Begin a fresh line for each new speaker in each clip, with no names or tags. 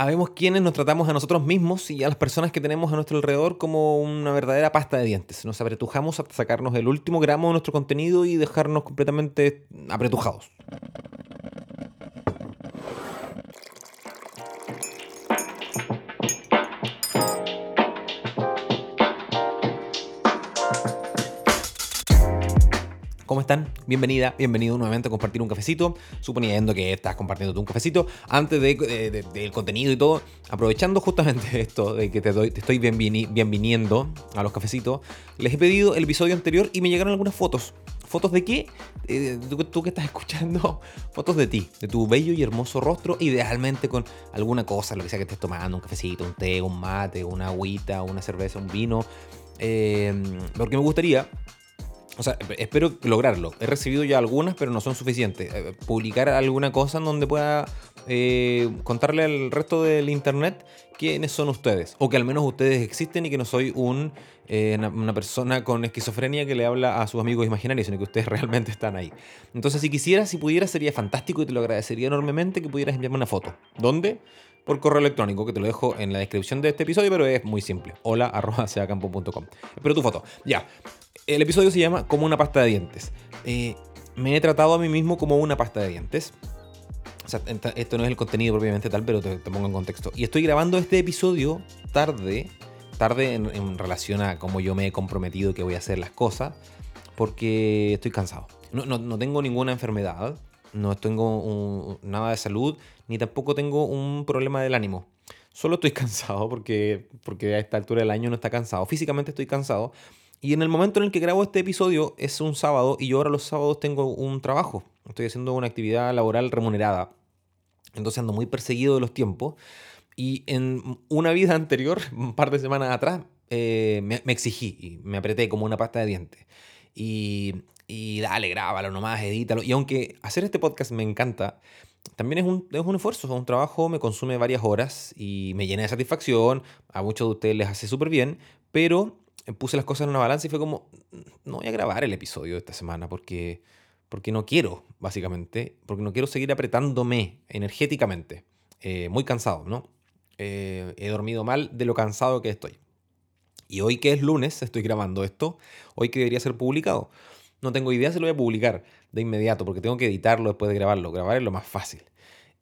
Habemos quienes nos tratamos a nosotros mismos y a las personas que tenemos a nuestro alrededor como una verdadera pasta de dientes. Nos apretujamos hasta sacarnos el último gramo de nuestro contenido y dejarnos completamente apretujados. Bienvenida, bienvenido nuevamente a compartir un cafecito, suponiendo que estás compartiendo un cafecito antes del contenido y todo, aprovechando justamente esto de que te, doy, te estoy bienveniendo a los cafecitos, les he pedido el episodio anterior y me llegaron algunas fotos. ¿Fotos de qué? Eh, tú, que estás escuchando, fotos de ti, de tu bello y hermoso rostro, idealmente con alguna cosa, lo que sea que estés tomando, un cafecito, un té, un mate, una agüita, una cerveza, un vino. Eh, porque me gustaría o sea, espero lograrlo. He recibido ya algunas, pero no son suficientes. Eh, publicar alguna cosa en donde pueda eh, contarle al resto del internet quiénes son ustedes. O que al menos ustedes existen y que no soy un, eh, una, persona con esquizofrenia que le habla a sus amigos imaginarios, sino que ustedes realmente están ahí. Entonces, si quisieras, si pudieras, sería fantástico y te lo agradecería enormemente que pudieras enviarme una foto. ¿Dónde? por correo electrónico, que te lo dejo en la descripción de este episodio, pero es muy simple. Hola arroba Espero tu foto. Ya. El episodio se llama Como una pasta de dientes. Eh, me he tratado a mí mismo como una pasta de dientes. Esto no es el contenido propiamente tal, pero te, pongo en contexto. Y estoy grabando este episodio tarde, tarde en, relación a cómo yo me he comprometido que voy a hacer las cosas, porque estoy cansado. No, no, tengo ninguna enfermedad, no tengo nada de salud, ni tampoco tengo un problema del ánimo. Solo estoy cansado porque, porque a esta altura del año no está cansado. Físicamente estoy cansado, y en el momento en el que grabo este episodio es un sábado y yo ahora los sábados tengo un trabajo. Estoy haciendo una actividad laboral remunerada. Entonces ando muy perseguido de los tiempos. Y en una vida anterior, un par de semanas atrás, eh, me, exigí y me apreté como una pasta de dientes. Y, y dale, grábalo nomás, edítalo. Y aunque hacer este podcast me encanta, también es un, es un esfuerzo, es un trabajo, me consume varias horas y me llena de satisfacción. A muchos de ustedes les hace súper bien, pero puse las cosas en una balanza y fue como, no voy a grabar el episodio de esta semana porque, porque no quiero, básicamente, porque no quiero seguir apretándome energéticamente. Eh, muy cansado, ¿no? Eh, he dormido mal de lo cansado que estoy. Y hoy que es lunes, estoy grabando esto, hoy que debería ser publicado. No tengo idea si lo voy a publicar de inmediato porque tengo que editarlo después de grabarlo. Grabar es lo más fácil.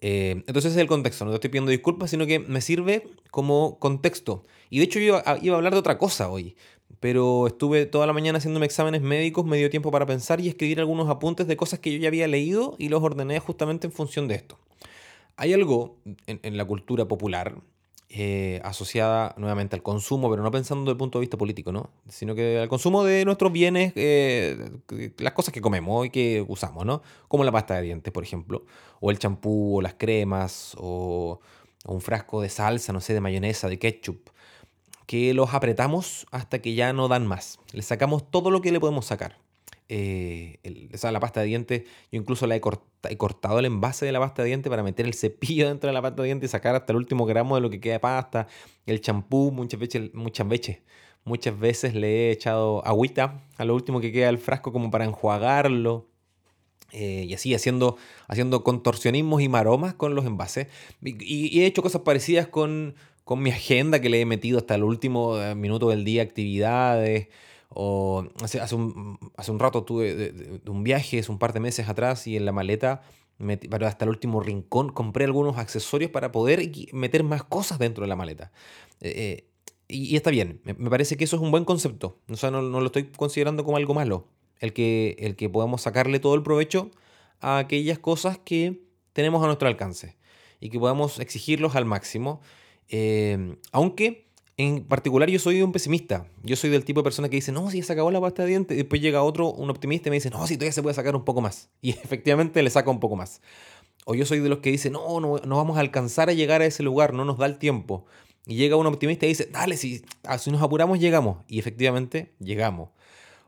Eh, entonces ese es el contexto, no te estoy pidiendo disculpas, sino que me sirve como contexto. Y de hecho yo iba a hablar de otra cosa hoy, pero estuve toda la mañana haciéndome exámenes médicos, me dio tiempo para pensar y escribir algunos apuntes de cosas que yo ya había leído y los ordené justamente en función de esto. Hay algo en la cultura popular eh, asociada nuevamente al consumo, pero no pensando desde el punto de vista político, ¿no? Sino que al consumo de nuestros bienes, eh, las cosas que comemos y que usamos, ¿no? Como la pasta de dientes, por ejemplo, o el champú, o las cremas, o, o un frasco de salsa, no sé, de mayonesa, de ketchup, que los apretamos hasta que ya no dan más. Le sacamos todo lo que le podemos sacar eh, la pasta de dientes, yo incluso la he, cortado el envase de la pasta de dientes para meter el cepillo dentro de la pasta de dientes y sacar hasta el último gramo de lo que queda de pasta, el champú, muchas veces, muchas veces, muchas veces le he echado agüita a lo último que queda del frasco como para enjuagarlo. Eh, y así haciendo, haciendo contorsionismos y maromas con los envases. Y, he hecho cosas parecidas con, con mi agenda que le he metido hasta el último eh, minuto del día, actividades. O hace, hace, un, hace un rato tuve de, un viaje, hace un par de meses atrás, y en la maleta, pero hasta el último rincón, compré algunos accesorios para poder meter más cosas dentro de la maleta. Eh, eh, y, está bien, me, parece que eso es un buen concepto. O sea, no, no, lo estoy considerando como algo malo. El que, el que podamos sacarle todo el provecho a aquellas cosas que tenemos a nuestro alcance y que podamos exigirlos al máximo. Eh, aunque en particular yo soy un pesimista. Yo soy del tipo de persona que dice, no, si se acabó la pasta de dientes. Y después llega otro, un optimista, y me dice, no, si todavía se puede sacar un poco más. Y efectivamente le saca un poco más. O yo soy de los que dice, no, no, no vamos a alcanzar a llegar a ese lugar, no nos da el tiempo. Y llega un optimista y dice, dale, si, ah, si nos apuramos, llegamos. Y efectivamente, llegamos.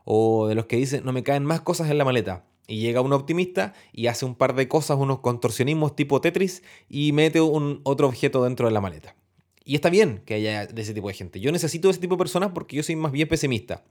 O de los que dicen, no me caen más cosas en la maleta. Y llega un optimista y hace un par de cosas, unos contorsionismos tipo Tetris y mete un otro objeto dentro de la maleta. Y está bien que haya ese tipo de gente. Yo necesito ese tipo de personas porque yo soy más bien pesimista.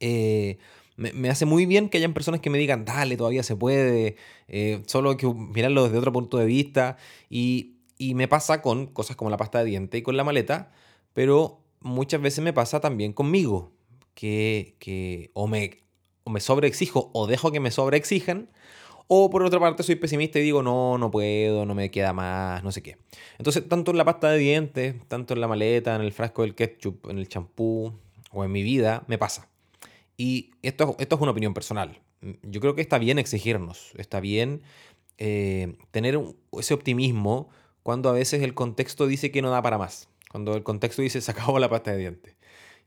Eh, me, hace muy bien que hayan personas que me digan, dale, todavía se puede, eh, solo hay que mirarlo desde otro punto de vista. Y, Y me pasa con cosas como la pasta de diente y con la maleta, pero muchas veces me pasa también conmigo, que, que o, me, o me sobreexijo o dejo que me sobreexijan, o por otra parte soy pesimista y digo, no, no puedo, no me queda más, no sé qué. Entonces, tanto en la pasta de dientes, tanto en la maleta, en el frasco del ketchup, en el champú o en mi vida, me pasa. Y esto, esto es una opinión personal. Yo creo que está bien exigirnos, está bien eh, tener ese optimismo cuando a veces el contexto dice que no da para más. Cuando el contexto dice se acabó la pasta de dientes.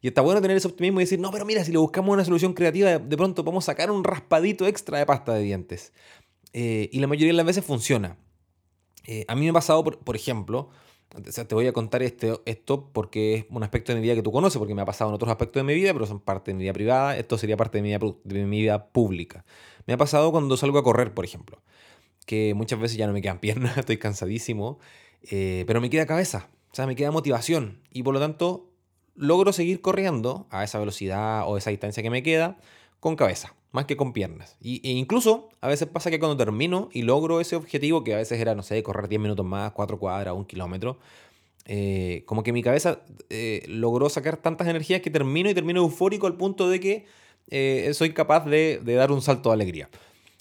Y está bueno tener ese optimismo y decir, no, pero mira, si le buscamos una solución creativa, de pronto podemos sacar un raspadito extra de pasta de dientes. Eh, y la mayoría de las veces funciona. Eh, a mí me ha pasado, por, ejemplo, te voy a contar este, esto porque es un aspecto de mi vida que tú conoces, porque me ha pasado en otros aspectos de mi vida, pero son parte de mi vida privada, esto sería parte de mi vida, de mi vida pública. Me ha pasado cuando salgo a correr, por ejemplo, que muchas veces ya no me quedan piernas, estoy cansadísimo, eh, pero me queda cabeza, o sea, me queda motivación y por lo tanto logro seguir corriendo a esa velocidad o esa distancia que me queda con cabeza, más que con piernas. Y, e incluso a veces pasa que cuando termino y logro ese objetivo, que a veces era, no sé, correr 10 minutos más, 4 cuadras, un kilómetro, eh, como que mi cabeza eh, logró sacar tantas energías que termino y termino eufórico al punto de que eh, soy capaz de, dar un salto de alegría.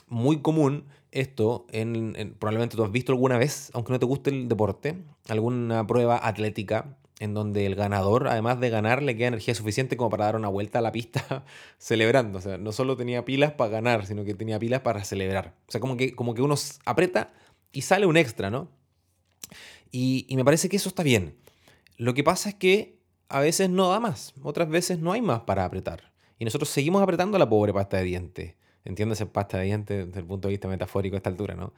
Muy común esto, en, probablemente tú has visto alguna vez, aunque no te guste el deporte, alguna prueba atlética en donde el ganador, además de ganar, le queda energía suficiente como para dar una vuelta a la pista celebrando. O sea, no solo tenía pilas para ganar, sino que tenía pilas para celebrar. O sea, como que, como que uno aprieta y sale un extra, ¿no? Y, y me parece que eso está bien. Lo que pasa es que a veces no da más, otras veces no hay más para apretar. Y nosotros seguimos apretando la pobre pasta de dientes. Entiéndase pasta de dientes desde el punto de vista metafórico a esta altura, ¿no?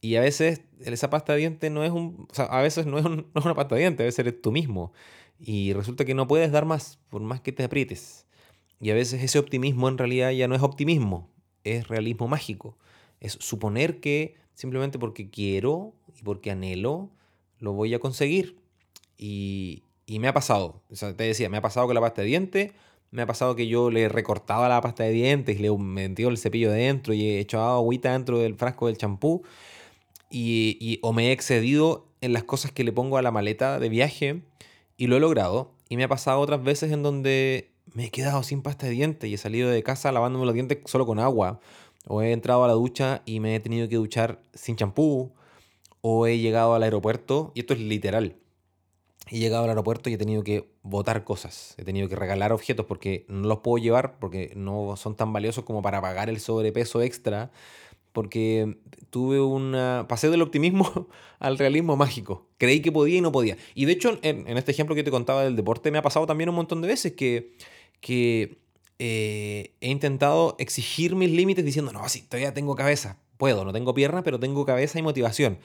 Y a veces esa pasta de dientes no es un. A veces no es, una pasta de dientes, a veces eres tú mismo. Y resulta que no puedes dar más, por más que te aprietes. Y a veces ese optimismo en realidad ya no es optimismo, es realismo mágico. Es suponer que simplemente porque quiero y porque anhelo, lo voy a conseguir. Y, y me ha pasado. Te decía, me ha pasado con la pasta de dientes. Me ha pasado que yo le he recortado la pasta de dientes, le metido el cepillo dentro y he echado agüita dentro del frasco del champú y, o me he excedido en las cosas que le pongo a la maleta de viaje y lo he logrado. Y me ha pasado otras veces en donde me he quedado sin pasta de dientes y he salido de casa lavándome los dientes solo con agua. O he entrado a la ducha y me he tenido que duchar sin champú. O he llegado al aeropuerto, y esto es literal. He llegado al aeropuerto y he tenido que botar cosas. He tenido que regalar objetos porque no los puedo llevar porque no son tan valiosos como para pagar el sobrepeso extra porque tuve una... pasé del optimismo al realismo mágico. Creí que podía y no podía. Y de hecho, en, este ejemplo que te contaba del deporte, me ha pasado también un montón de veces que, eh, he intentado exigir mis límites diciendo, no, sí, todavía tengo cabeza. Puedo, no tengo piernas, pero tengo cabeza y motivación.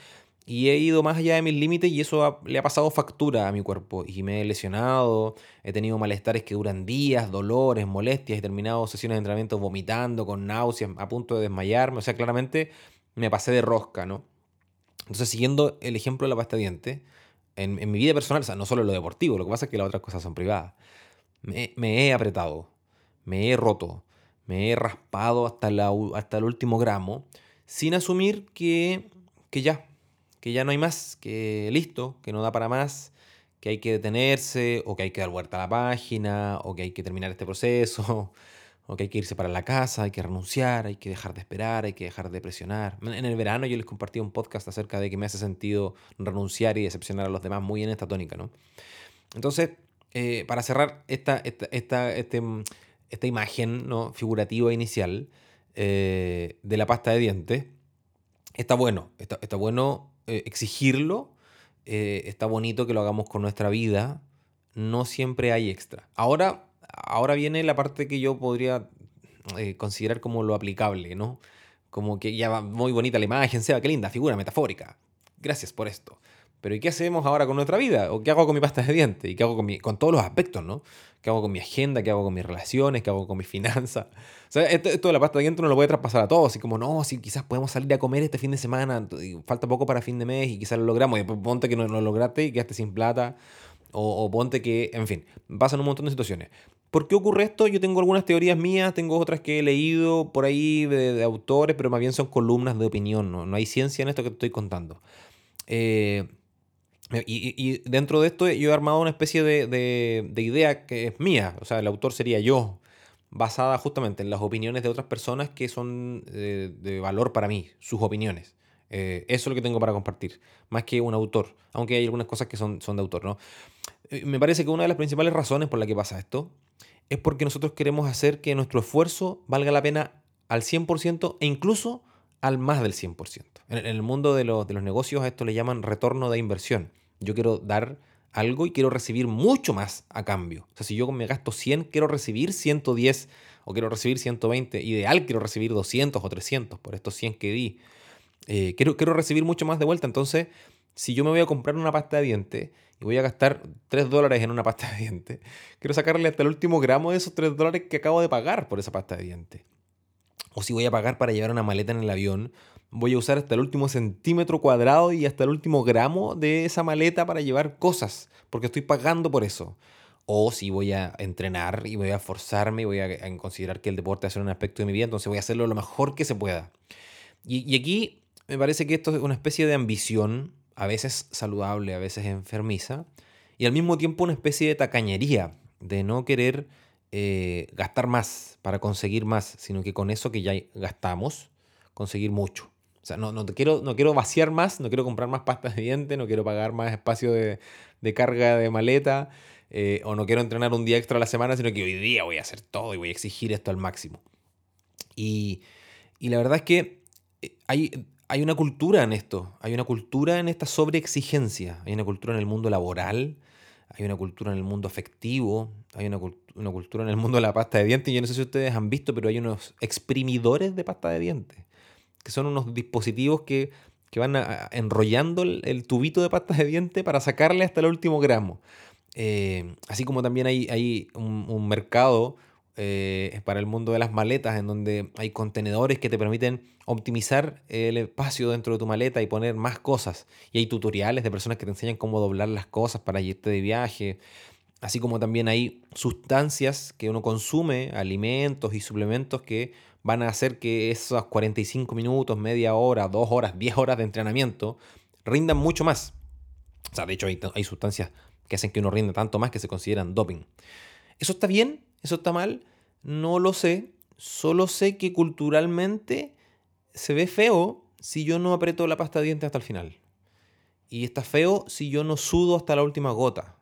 Y he ido más allá de mis límites y eso le ha pasado factura a mi cuerpo. Y me he lesionado, he tenido malestares que duran días, dolores, molestias, he terminado sesiones de entrenamiento vomitando, con náuseas, a punto de desmayarme. O sea, claramente me pasé de rosca, ¿no? Entonces, siguiendo el ejemplo de la pasta de dientes, en, mi vida personal, o sea, no solo en lo deportivo, lo que pasa es que las otras cosas son privadas, me, he apretado, me he roto, me he raspado hasta, la, hasta el último gramo, sin asumir que, que ya, que ya no hay más, que listo, que no da para más, que hay que detenerse, o que hay que dar vuelta a la página, o que hay que terminar este proceso, o que hay que irse para la casa, hay que renunciar, hay que dejar de esperar, hay que dejar de presionar. En el verano yo les compartí un podcast acerca de que me hace sentido renunciar y decepcionar a los demás, muy en esta tónica, ¿no? Entonces, eh, para cerrar esta, esta, esta, este, esta imagen ¿no? figurativa inicial eh, de la pasta de dientes, está bueno, está, está bueno eh, exigirlo, eh, está bonito que lo hagamos con nuestra vida, no siempre hay extra. Ahora, ahora viene la parte que yo podría eh, considerar como lo aplicable, ¿no? Como que ya va muy bonita la imagen, sea, qué linda figura metafórica. Gracias por esto. Pero ¿y qué hacemos ahora con nuestra vida? ¿O qué hago con mi pasta de dientes? ¿Y qué hago con, mi, con todos los aspectos, no? ¿Qué hago con mi agenda? ¿Qué hago con mis relaciones? ¿Qué hago con mis finanzas? O sea, esto, de la pasta de dientes uno lo puede traspasar a todos. Así como, no, si quizás podemos salir a comer este fin de semana, falta poco para fin de mes y quizás lo logramos. Y ponte que no lo lograste y quedaste sin plata. O, o ponte que, en fin, pasan un montón de situaciones. ¿Por qué ocurre esto? Yo tengo algunas teorías mías, tengo otras que he leído por ahí de, autores, pero más bien son columnas de opinión, ¿no? no hay ciencia en esto que te estoy contando. Eh, Y, dentro de esto yo he armado una especie de, idea que es mía, o sea, el autor sería yo, basada justamente en las opiniones de otras personas que son eh, de, valor para mí, sus opiniones. Eh, eso es lo que tengo para compartir, más que un autor, aunque hay algunas cosas que son, son de autor, ¿no? Eh, me parece que una de las principales razones por la que pasa esto es porque nosotros queremos hacer que nuestro esfuerzo valga la pena al 100% e incluso al más del 100%. En, el mundo de los, de los negocios a esto le llaman retorno de inversión. Yo quiero dar algo y quiero recibir mucho más a cambio. O sea, si yo me gasto 100, quiero recibir 110 o quiero recibir 120. Ideal, quiero recibir 200 o 300 por estos 100 que di. Eh, quiero, quiero recibir mucho más de vuelta. Entonces, si yo me voy a comprar una pasta de dientes y voy a gastar 3 dólares en una pasta de dientes, quiero sacarle hasta el último gramo de esos 3 dólares que acabo de pagar por esa pasta de dientes. O si voy a pagar para llevar una maleta en el avión, voy a usar hasta el último centímetro cuadrado y hasta el último gramo de esa maleta para llevar cosas, porque estoy pagando por eso. O si voy a entrenar y voy a forzarme y voy a, considerar que el deporte ser un aspecto de mi vida, entonces voy a hacerlo lo mejor que se pueda. Y, aquí me parece que esto es una especie de ambición, a veces saludable, a veces enfermiza, y al mismo tiempo una especie de tacañería, de no querer eh, gastar más para conseguir más, sino que con eso que ya gastamos, conseguir mucho. O sea, no, no, quiero, no quiero vaciar más, no quiero comprar más pastas de dientes, no quiero pagar más espacio de, carga de maleta, eh, o no quiero entrenar un día extra a la semana, sino que hoy día voy a hacer todo y voy a exigir esto al máximo. Y, la verdad es que eh, hay, hay una cultura en esto, hay una cultura en esta sobreexigencia, hay una cultura en el mundo laboral, hay una cultura en el mundo afectivo, hay una, una, cultura en el mundo de la pasta de dientes. Yo no sé si ustedes han visto, pero hay unos exprimidores de pasta de dientes que son unos dispositivos que, van enrollando el, tubito de pastas de diente para sacarle hasta el último gramo. Eh, así como también hay, hay un, mercado eh, para el mundo de las maletas, en donde hay contenedores que te permiten optimizar el espacio dentro de tu maleta y poner más cosas. Y hay tutoriales de personas que te enseñan cómo doblar las cosas para irte de viaje. Así como también hay sustancias que uno consume, alimentos y suplementos que van a hacer que esos 45 minutos, media hora, dos horas, 10 horas de entrenamiento rindan mucho más. O sea, de hecho hay, sustancias que hacen que uno rinda tanto más que se consideran doping. ¿Eso está bien? ¿Eso está mal? No lo sé. Solo sé que culturalmente se ve feo si yo no aprieto la pasta de dientes hasta el final. Y está feo si yo no sudo hasta la última gota.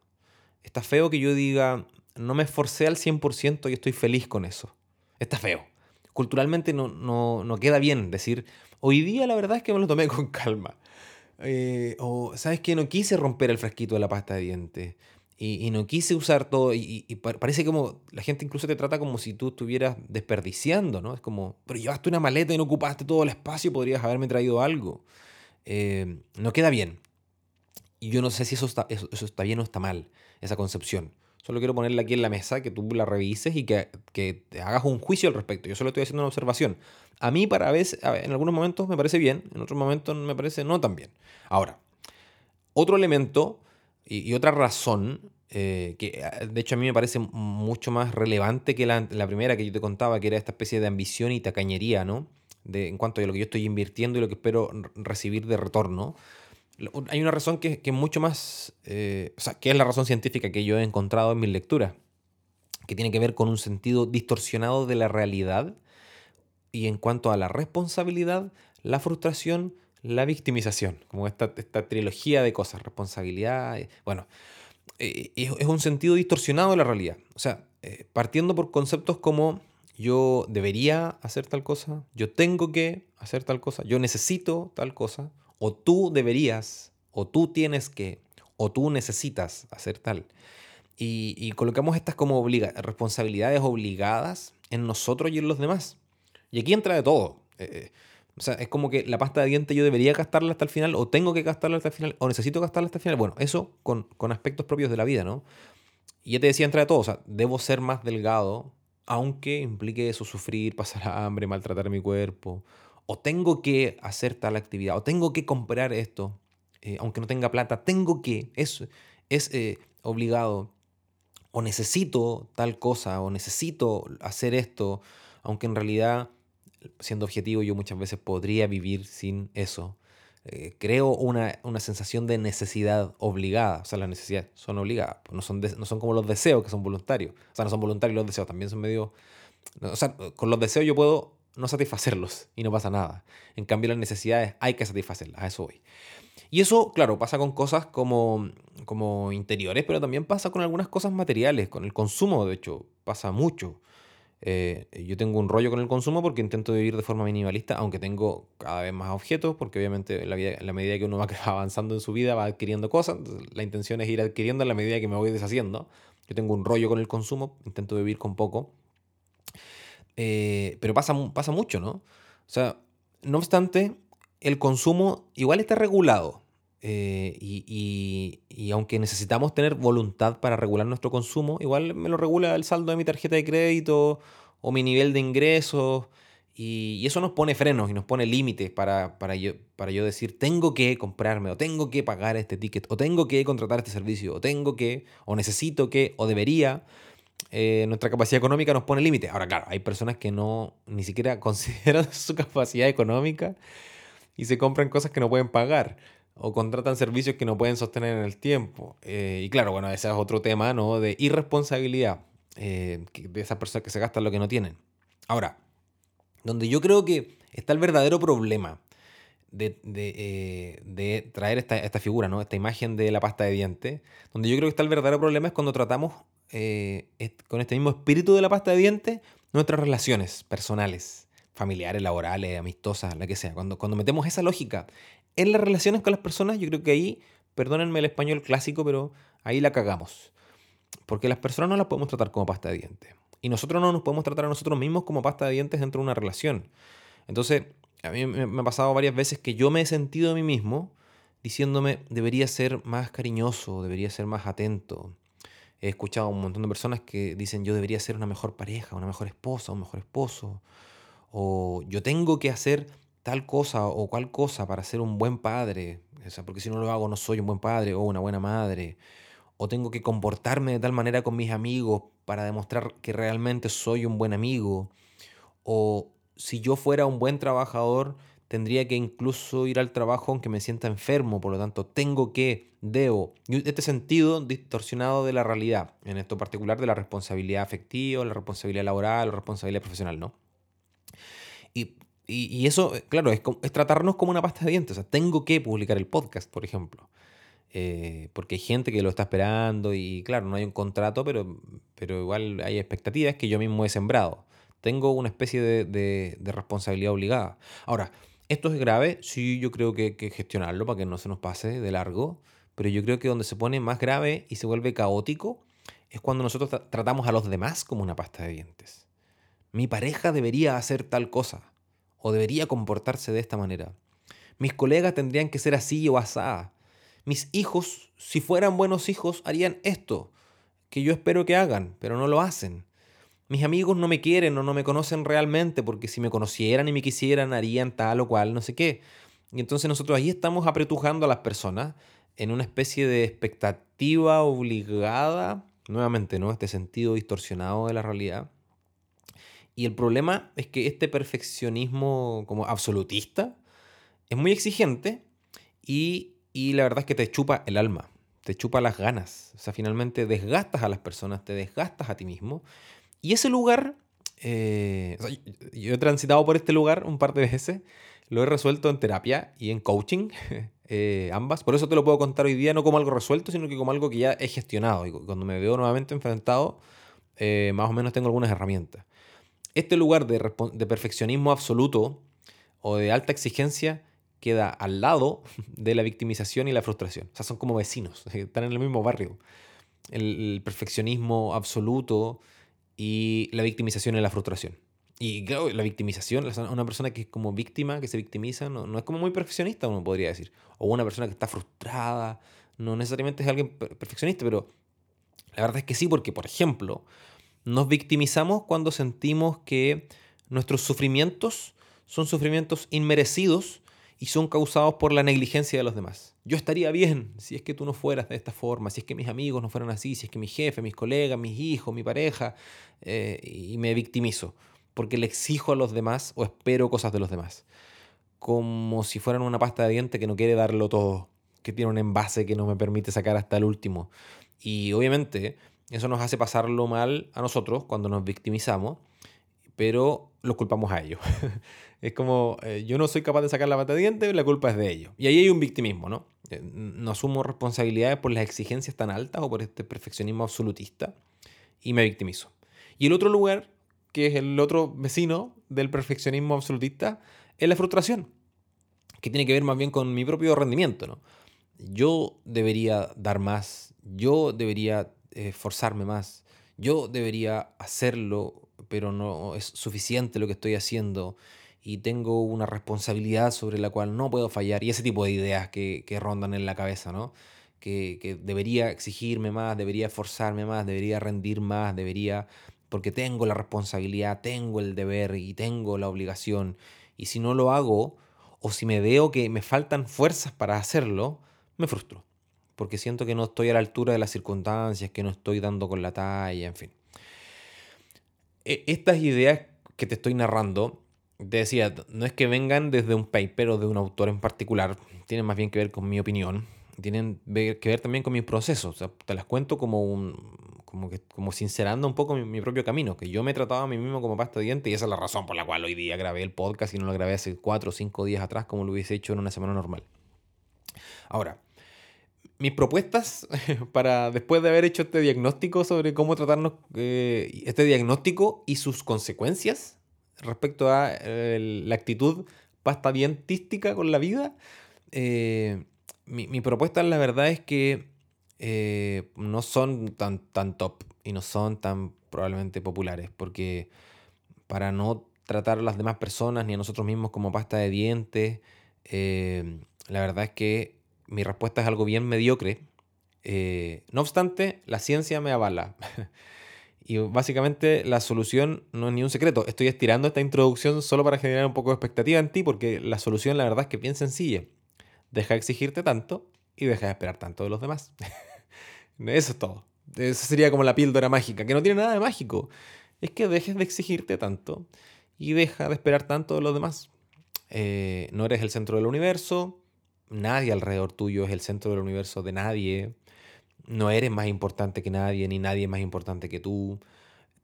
Está feo que yo diga, no me esforcé al 100% y estoy feliz con eso. Está feo culturalmente no, no, queda bien decir, hoy día la verdad es que me lo tomé con calma. Eh, o, ¿sabes que No quise romper el frasquito de la pasta de dientes. Y, no quise usar todo. Y, parece como la gente incluso te trata como si tú estuvieras desperdiciando, ¿no? Es como, pero llevaste una maleta y no ocupaste todo el espacio, podrías haberme traído algo. Eh, no queda bien. Y yo no sé si eso está, eso está bien o está mal, esa concepción. Solo quiero ponerla aquí en la mesa, que tú la revises y que, que te hagas un juicio al respecto. Yo solo estoy haciendo una observación. A mí, para veces, en algunos momentos me parece bien, en otros momentos me parece no tan bien. Ahora, otro elemento y, otra razón, eh, que ah, de hecho a mí me parece mucho más relevante que la, la, primera que yo te contaba, que era esta especie de ambición y tacañería, ¿no? De, en cuanto a lo que yo estoy invirtiendo y lo que espero recibir de retorno hay una razón que, es mucho más, eh, o sea, que es la razón científica que yo he encontrado en mis lecturas, que tiene que ver con un sentido distorsionado de la realidad y en cuanto a la responsabilidad, la frustración, la victimización, como esta, esta trilogía de cosas, responsabilidad, eh, bueno, eh, es un sentido distorsionado de la realidad. O sea, partiendo por conceptos como yo debería hacer tal cosa, yo tengo que hacer tal cosa, yo necesito tal cosa, o tú deberías, o tú tienes que, o tú necesitas hacer tal. Y, colocamos estas como responsabilidades obligadas en nosotros y en los demás. Y aquí entra de todo. Eh, eh, o sea, es como que la pasta de dientes yo debería gastarla hasta el final, o tengo que gastarla hasta el final, o necesito gastarla hasta el final. Bueno, eso con, con aspectos propios de la vida, ¿no? Y ya te decía, entra de todo. O sea, debo ser más delgado, aunque implique eso, sufrir, pasar hambre, maltratar mi cuerpo, o tengo que hacer tal actividad, o tengo que comprar esto, eh, aunque no tenga plata, tengo que, es, es eh, obligado, o necesito tal cosa, o necesito hacer esto, aunque en realidad, siendo objetivo, yo muchas veces podría vivir sin eso. eh, creo una, una, sensación de necesidad obligada. O sea, las necesidades son obligadas, pues no son, no son como los deseos que son voluntarios. O sea, no son voluntarios los deseos, también son medio... O sea, con los deseos yo puedo no satisfacerlos y no pasa nada. En cambio, las necesidades hay que satisfacerlas, a eso voy. Y eso, claro, pasa con cosas como, como interiores, pero también pasa con algunas cosas materiales, con el consumo, de hecho, pasa mucho. Eh, yo tengo un rollo con el consumo porque intento vivir de forma minimalista, aunque tengo cada vez más objetos, porque obviamente la medida que uno va avanzando en su vida va adquiriendo cosas. la intención es ir adquiriendo en la medida que me voy deshaciendo. Yo tengo un rollo con el consumo, intento vivir con poco. Eh, pero pasa, pasa mucho, ¿no? O sea, no obstante, el consumo igual está regulado. Eh, y, y, aunque necesitamos tener voluntad para regular nuestro consumo, igual me lo regula el saldo de mi tarjeta de crédito o mi nivel de ingresos. Y, eso nos pone frenos y nos pone límites para, para, yo, para yo decir, tengo que comprarme, o tengo que pagar este ticket, o tengo que contratar este servicio, o tengo que, o necesito que, o debería. Eh, nuestra capacidad económica nos pone límites. Ahora, claro, hay personas que no ni siquiera consideran su capacidad económica y se compran cosas que no pueden pagar o contratan servicios que no pueden sostener en el tiempo. Eh, y claro, bueno, ese es otro tema, ¿no? De irresponsabilidad eh, de esas personas que se gastan lo que no tienen. Ahora, donde yo creo que está el verdadero problema de, de, traer esta, esta, figura, ¿no? Esta imagen de la pasta de dientes, donde yo creo que está el verdadero problema es cuando tratamos con este mismo espíritu de la pasta de dientes nuestras relaciones personales familiares, laborales, amistosas, la que sea. Cuando, cuando metemos esa lógica en las relaciones con las personas, yo creo que ahí, perdónenme el español clásico, pero ahí la cagamos. Porque las personas no las podemos tratar como pasta de dientes. Y nosotros no nos podemos tratar a nosotros mismos como pasta de dientes dentro de una relación. Entonces, a mí me ha pasado varias veces que yo me he sentido a mí mismo diciéndome, debería ser más cariñoso, debería ser más atento. He escuchado a un montón de personas que dicen, yo debería ser una mejor pareja, una mejor esposa, un mejor esposo o yo tengo que hacer tal cosa o cual cosa para ser un buen padre, o sea, porque si no lo hago no soy un buen padre o una buena madre, o tengo que comportarme de tal manera con mis amigos para demostrar que realmente soy un buen amigo, o si yo fuera un buen trabajador, tendría que incluso ir al trabajo aunque me sienta enfermo, por lo tanto, tengo que, debo. Este sentido distorsionado de la realidad, en esto particular de la responsabilidad afectiva, la responsabilidad laboral, la responsabilidad profesional, ¿no? Y, eso, eh, claro, es, tratarnos como una pasta de dientes. O sea, tengo que publicar el podcast, por ejemplo. Eh, porque hay gente que lo está esperando y claro, no hay un contrato, pero, pero igual hay expectativas que yo mismo he sembrado. Tengo una especie de, responsabilidad obligada. Ahora, ¿esto es grave? Sí, yo creo que hay que gestionarlo para que no se nos pase de largo, pero yo creo que donde se pone más grave y se vuelve caótico es cuando nosotros tratamos a los demás como una pasta de dientes. Mi pareja debería hacer tal cosa o debería comportarse de esta manera. Mis colegas tendrían que ser así o asá. Mis hijos, si fueran buenos hijos, harían esto, que yo espero que hagan, pero no lo hacen. Mis amigos no me quieren o no me conocen realmente, porque si me conocieran y me quisieran, harían tal o cual, no sé qué. Y entonces nosotros ahí estamos apretujando a las personas en una especie de expectativa obligada, nuevamente, ¿no? Este sentido distorsionado de la realidad, y el problema es que este perfeccionismo como absolutista es muy exigente y, la verdad es que te chupa el alma, te chupa las ganas. O sea, finalmente desgastas a las personas, te desgastas a ti mismo. Y ese lugar, eh, yo he transitado por este lugar un par de veces, lo he resuelto en terapia y en coaching, eh, ambas. Por eso te lo puedo contar hoy día no como algo resuelto, sino que como algo que ya he gestionado. Y cuando me veo nuevamente enfrentado, eh, más o menos tengo algunas herramientas. Este lugar de, perfeccionismo absoluto o de alta exigencia queda al lado de la victimización y la frustración. O sea, son como vecinos, están en el mismo barrio. El, perfeccionismo absoluto y la victimización y la frustración. Y claro, la victimización, una persona que es como víctima, que se victimiza, no, no, es como muy perfeccionista, uno podría decir. O una persona que está frustrada, no necesariamente es alguien perfeccionista, pero la verdad es que sí, porque, por ejemplo, nos victimizamos cuando sentimos que nuestros sufrimientos son sufrimientos inmerecidos y son causados por la negligencia de los demás. Yo estaría bien si es que tú no fueras de esta forma, si es que mis amigos no fueran así, si es que mi jefe, mis colegas, mis hijos, mi pareja, eh, y me victimizo, porque le exijo a los demás o espero cosas de los demás. como si fueran una pasta de diente que no quiere darlo todo, que tiene un envase que no me permite sacar hasta el último. Y obviamente eso nos hace pasarlo mal a nosotros cuando nos victimizamos, pero los culpamos a ellos. es como, eh, yo no soy capaz de sacar la pata de diente, la culpa es de ellos. Y ahí hay un victimismo, ¿no? Eh, no asumo responsabilidades por las exigencias tan altas o por este perfeccionismo absolutista y me victimizo. Y el otro lugar, que es el otro vecino del perfeccionismo absolutista, es la frustración, que tiene que ver más bien con mi propio rendimiento, ¿no? Yo debería dar más, yo debería esforzarme más, yo debería hacerlo, pero no es suficiente lo que estoy haciendo y tengo una responsabilidad sobre la cual no puedo fallar y ese tipo de ideas que, rondan en la cabeza, ¿no? Que, que, debería exigirme más, debería esforzarme más, debería rendir más, debería, porque tengo la responsabilidad, tengo el deber y tengo la obligación. Y si no lo hago, o si me veo que me faltan fuerzas para hacerlo, me frustro. Porque siento que no estoy a la altura de las circunstancias, que no estoy dando con la talla, en fin. E, estas ideas que te estoy narrando te decía, no es que vengan desde un paper o de un autor en particular, tienen más bien que ver con mi opinión, tienen que ver también con mis procesos. te las cuento como un, como que como sincerando un poco mi, propio camino, que yo me he tratado a mí mismo como pasta de dientes y esa es la razón por la cual hoy día grabé el podcast y no lo grabé hace cuatro o cinco días atrás como lo hubiese hecho en una semana normal. Ahora, mis propuestas para después de haber hecho este diagnóstico sobre cómo tratarnos, eh, este diagnóstico y sus consecuencias, respecto a la actitud pastadientística con la vida, eh, mi, propuesta la verdad es que eh, no son tan, tan top y no son tan probablemente populares, porque para no tratar a las demás personas ni a nosotros mismos como pasta de dientes, eh, la verdad es que mi respuesta es algo bien mediocre. no obstante, la ciencia me avala. Y básicamente la solución no es ni un secreto. Estoy estirando esta introducción solo para generar un poco de expectativa en ti, porque la solución la verdad es que es bien sencilla. Deja de exigirte tanto y deja de esperar tanto de los demás. Eso es todo. Esa sería como la píldora mágica, que no tiene nada de mágico. Es que dejes de exigirte tanto y deja de esperar tanto de los demás. Eh, no eres el centro del universo, nadie alrededor tuyo es el centro del universo de nadie no eres más importante que nadie, ni nadie es más importante que tú.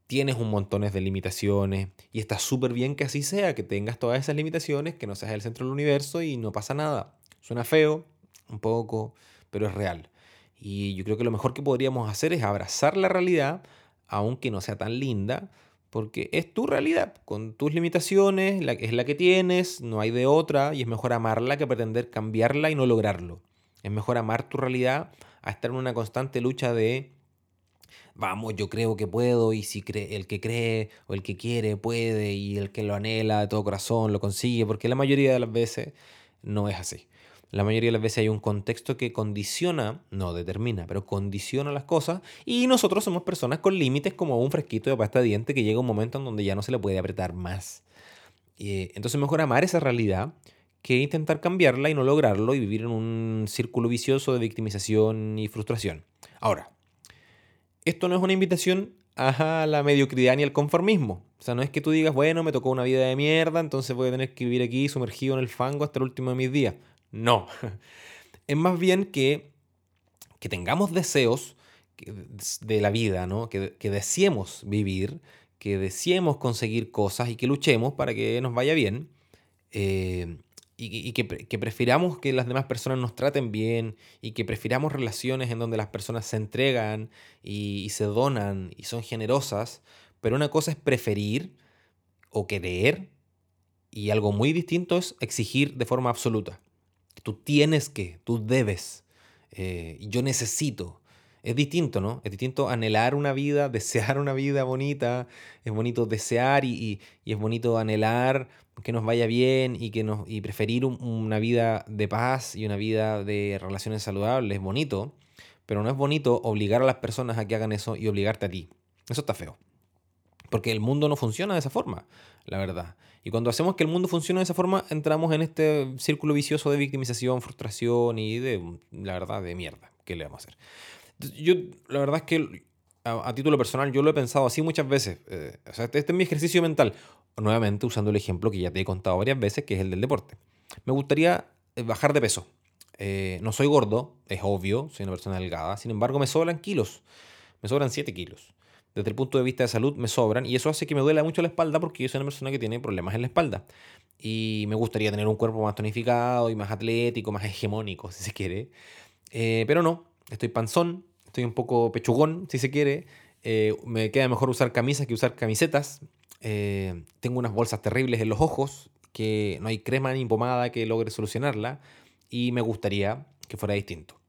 Tienes un montón de limitaciones y está súper bien que así sea, que tengas todas esas limitaciones, que no seas el centro del universo y no pasa nada. Suena feo, un poco, pero es real. Y yo creo que lo mejor que podríamos hacer es abrazar la realidad, aunque no sea tan linda, porque es tu realidad, con tus limitaciones, la, es la que tienes, no hay de otra, y es mejor amarla que pretender cambiarla y no lograrlo. Es mejor amar tu realidad a estar en una constante lucha de, vamos, yo creo que puedo y si cree, el que cree o el que quiere puede y el que lo anhela de todo corazón lo consigue, porque la mayoría de las veces no es así. La mayoría de las veces hay un contexto que condiciona, no determina, pero condiciona las cosas y nosotros somos personas con límites como un fresquito de pasta de diente que llega un momento en donde ya no se le puede apretar más. Eh, entonces mejor amar esa realidad que intentar cambiarla y no lograrlo y vivir en un círculo vicioso de victimización y frustración. Ahora, esto no es una invitación a la mediocridad ni al conformismo. O sea, no es que tú digas, bueno, me tocó una vida de mierda, entonces voy a tener que vivir aquí sumergido en el fango hasta el último de mis días. No. Es más bien que, que tengamos deseos de la vida, ¿no? Que, deseemos vivir, que deseemos conseguir cosas y que luchemos para que nos vaya bien. Eh, y, que, prefiramos que las demás personas nos traten bien y que prefiramos relaciones en donde las personas se entregan y, se donan y son generosas, pero una cosa es preferir o querer y algo muy distinto es exigir de forma absoluta. Tú tienes que, tú debes, eh, yo necesito. Es distinto, ¿no? Es distinto anhelar una vida, desear una vida bonita, es bonito desear y, es bonito anhelar que nos vaya bien y, que nos, y preferir una vida de paz y una vida de relaciones saludables es bonito, pero no es bonito obligar a las personas a que hagan eso y obligarte a ti. Eso está feo. Porque el mundo no funciona de esa forma, la verdad. Y cuando hacemos que el mundo funcione de esa forma, entramos en este círculo vicioso de victimización, frustración y de, la verdad, de mierda. ¿Qué le vamos a hacer? Yo, la verdad es que a, título personal, yo lo he pensado así muchas veces. Eh, o sea, este, este es mi ejercicio mental nuevamente usando el ejemplo que ya te he contado varias veces, que es el del deporte. me gustaría eh, bajar de peso. Eh, no soy gordo, es obvio, soy una persona delgada, sin embargo me sobran kilos, me sobran 7 kilos. Desde el punto de vista de salud me sobran y eso hace que me duela mucho la espalda porque yo soy una persona que tiene problemas en la espalda. Y me gustaría tener un cuerpo más tonificado y más atlético, más hegemónico, si se quiere. Eh, pero no, estoy panzón, estoy un poco pechugón, si se quiere. me queda mejor usar camisas que usar camisetas. tengo unas bolsas terribles en los ojos, que no hay crema ni pomada que logre solucionarla y me gustaría que fuera distinto.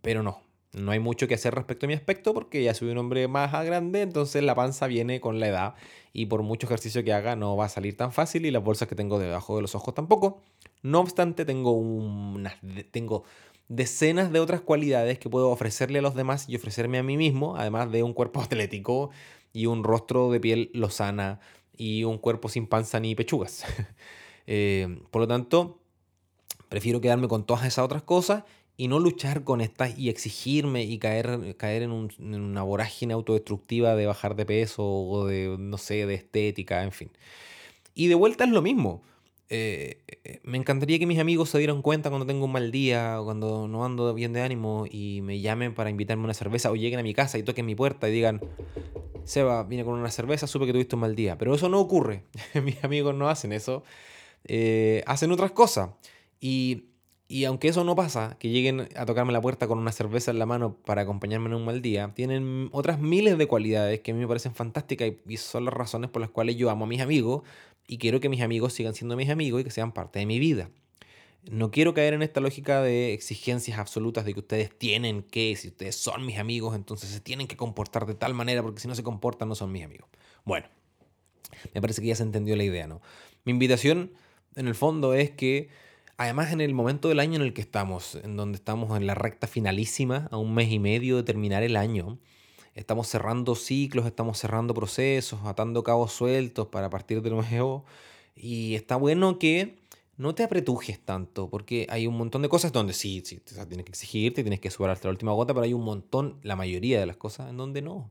Pero no, no hay mucho que hacer respecto a mi aspecto porque ya soy un hombre más grande, entonces la panza viene con la edad y por mucho ejercicio que haga no va a salir tan fácil y las bolsas que tengo debajo de los ojos tampoco. No obstante, tengo unas tengo decenas de otras cualidades que puedo ofrecerle a los demás y ofrecerme a mí mismo, además de un cuerpo atlético y un rostro de piel lozana y un cuerpo sin panza ni pechugas. Eh, por lo tanto, prefiero quedarme con todas esas otras cosas y no luchar con estas y exigirme y caer, caer en, una vorágine autodestructiva de bajar de peso o de, no sé, de estética, en fin. Y de vuelta es lo mismo. Eh, me encantaría que mis amigos se dieran cuenta cuando tengo un mal día, o cuando no ando bien de ánimo y me llamen para invitarme una cerveza o lleguen a mi casa y toquen mi puerta y digan, Seba, vine con una cerveza, supe que tuviste un mal día. Pero eso no ocurre. Mis amigos no hacen eso. Eh, hacen otras cosas. Y, y, aunque eso no pasa, que lleguen a tocarme la puerta con una cerveza en la mano para acompañarme en un mal día, tienen otras miles de cualidades que a mí me parecen fantásticas y son las razones por las cuales yo amo a mis amigos y quiero que mis amigos sigan siendo mis amigos y que sean parte de mi vida. No quiero caer en esta lógica de exigencias absolutas de que ustedes tienen que, si ustedes son mis amigos, entonces se tienen que comportar de tal manera porque si no se comportan no son mis amigos. Bueno, me parece que ya se entendió la idea, ¿no? Mi invitación en el fondo es que, además en el momento del año en el que estamos, en donde estamos en la recta finalísima, a un mes y medio de terminar el año, estamos cerrando ciclos, estamos cerrando procesos, atando cabos sueltos para partir de nuevo, y está bueno que no te apretujes tanto, porque hay un montón de cosas donde sí, tienes que exigirte, tienes que subir hasta la última gota, pero hay un montón, la mayoría de las cosas, en donde no.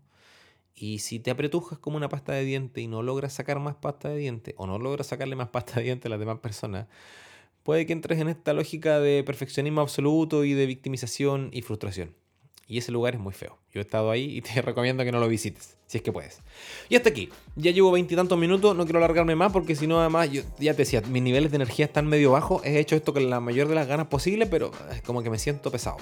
Y si te apretujas como una pasta de diente y no logras sacar más pasta de diente, o no logras sacarle más pasta de diente a las demás personas, puede que entres en esta lógica de perfeccionismo absoluto y de victimización y frustración. Y ese lugar es muy feo. Yo he estado ahí y te recomiendo que no lo visites, si es que puedes. Y hasta aquí. Ya llevo veintitantos minutos, no quiero alargarme más porque si no, además, yo ya te decía, mis niveles de energía están medio bajos. He hecho esto con la mayor de las ganas posible, pero es como que me siento pesado.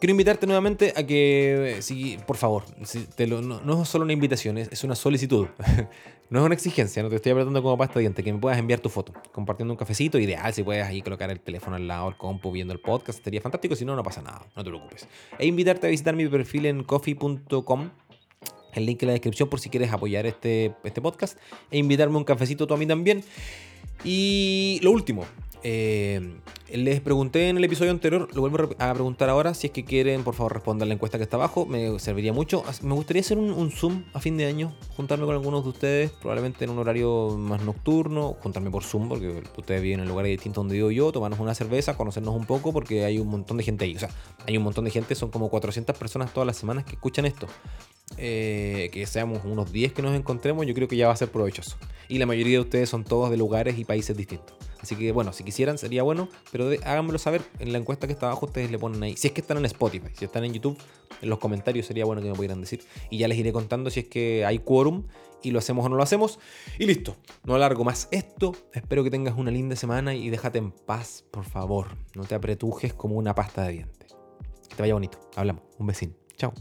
Quiero invitarte nuevamente a que, si, por favor, no, es solo una invitación, es, una solicitud. no es una exigencia, no te estoy apretando como pasta diente, que me puedas enviar tu foto, compartiendo un cafecito, ideal, si puedes ahí colocar el teléfono al lado, el compu, viendo el podcast, sería fantástico, si no, no pasa nada, no te preocupes. E invitarte a visitar mi perfil en coffee.com el link en la descripción por si quieres apoyar este, este podcast e invitarme un cafecito tú a mí también. Y lo último, eh, les pregunté en el episodio anterior, lo vuelvo a preguntar ahora, si es que quieren, por favor, responder la encuesta que está abajo, me serviría mucho. Me gustaría hacer un, Zoom a fin de año, juntarme con algunos de ustedes, probablemente en un horario más nocturno, juntarme por Zoom, porque ustedes viven en lugares distintos donde vivo yo, tomarnos una cerveza, conocernos un poco, porque hay un montón de gente ahí. O sea, hay un montón de gente, son como 400 personas todas las semanas que escuchan esto. Eh, que seamos unos 10 que nos encontremos, yo creo que ya va a ser provechoso. Y la mayoría de ustedes son todos de lugares y países distintos. Así que bueno, si quisieran sería bueno, pero háganmelo saber en la encuesta que está abajo, ustedes le ponen ahí. Si es que están en Spotify, si están en YouTube, en los comentarios sería bueno que me pudieran decir. Y ya les iré contando si es que hay quórum y lo hacemos o no lo hacemos. Y listo, no alargo más esto. Espero que tengas una linda semana y déjate en paz, por favor. No te apretujes como una pasta de dientes. Que te vaya bonito. Hablamos. Un besín. Chao.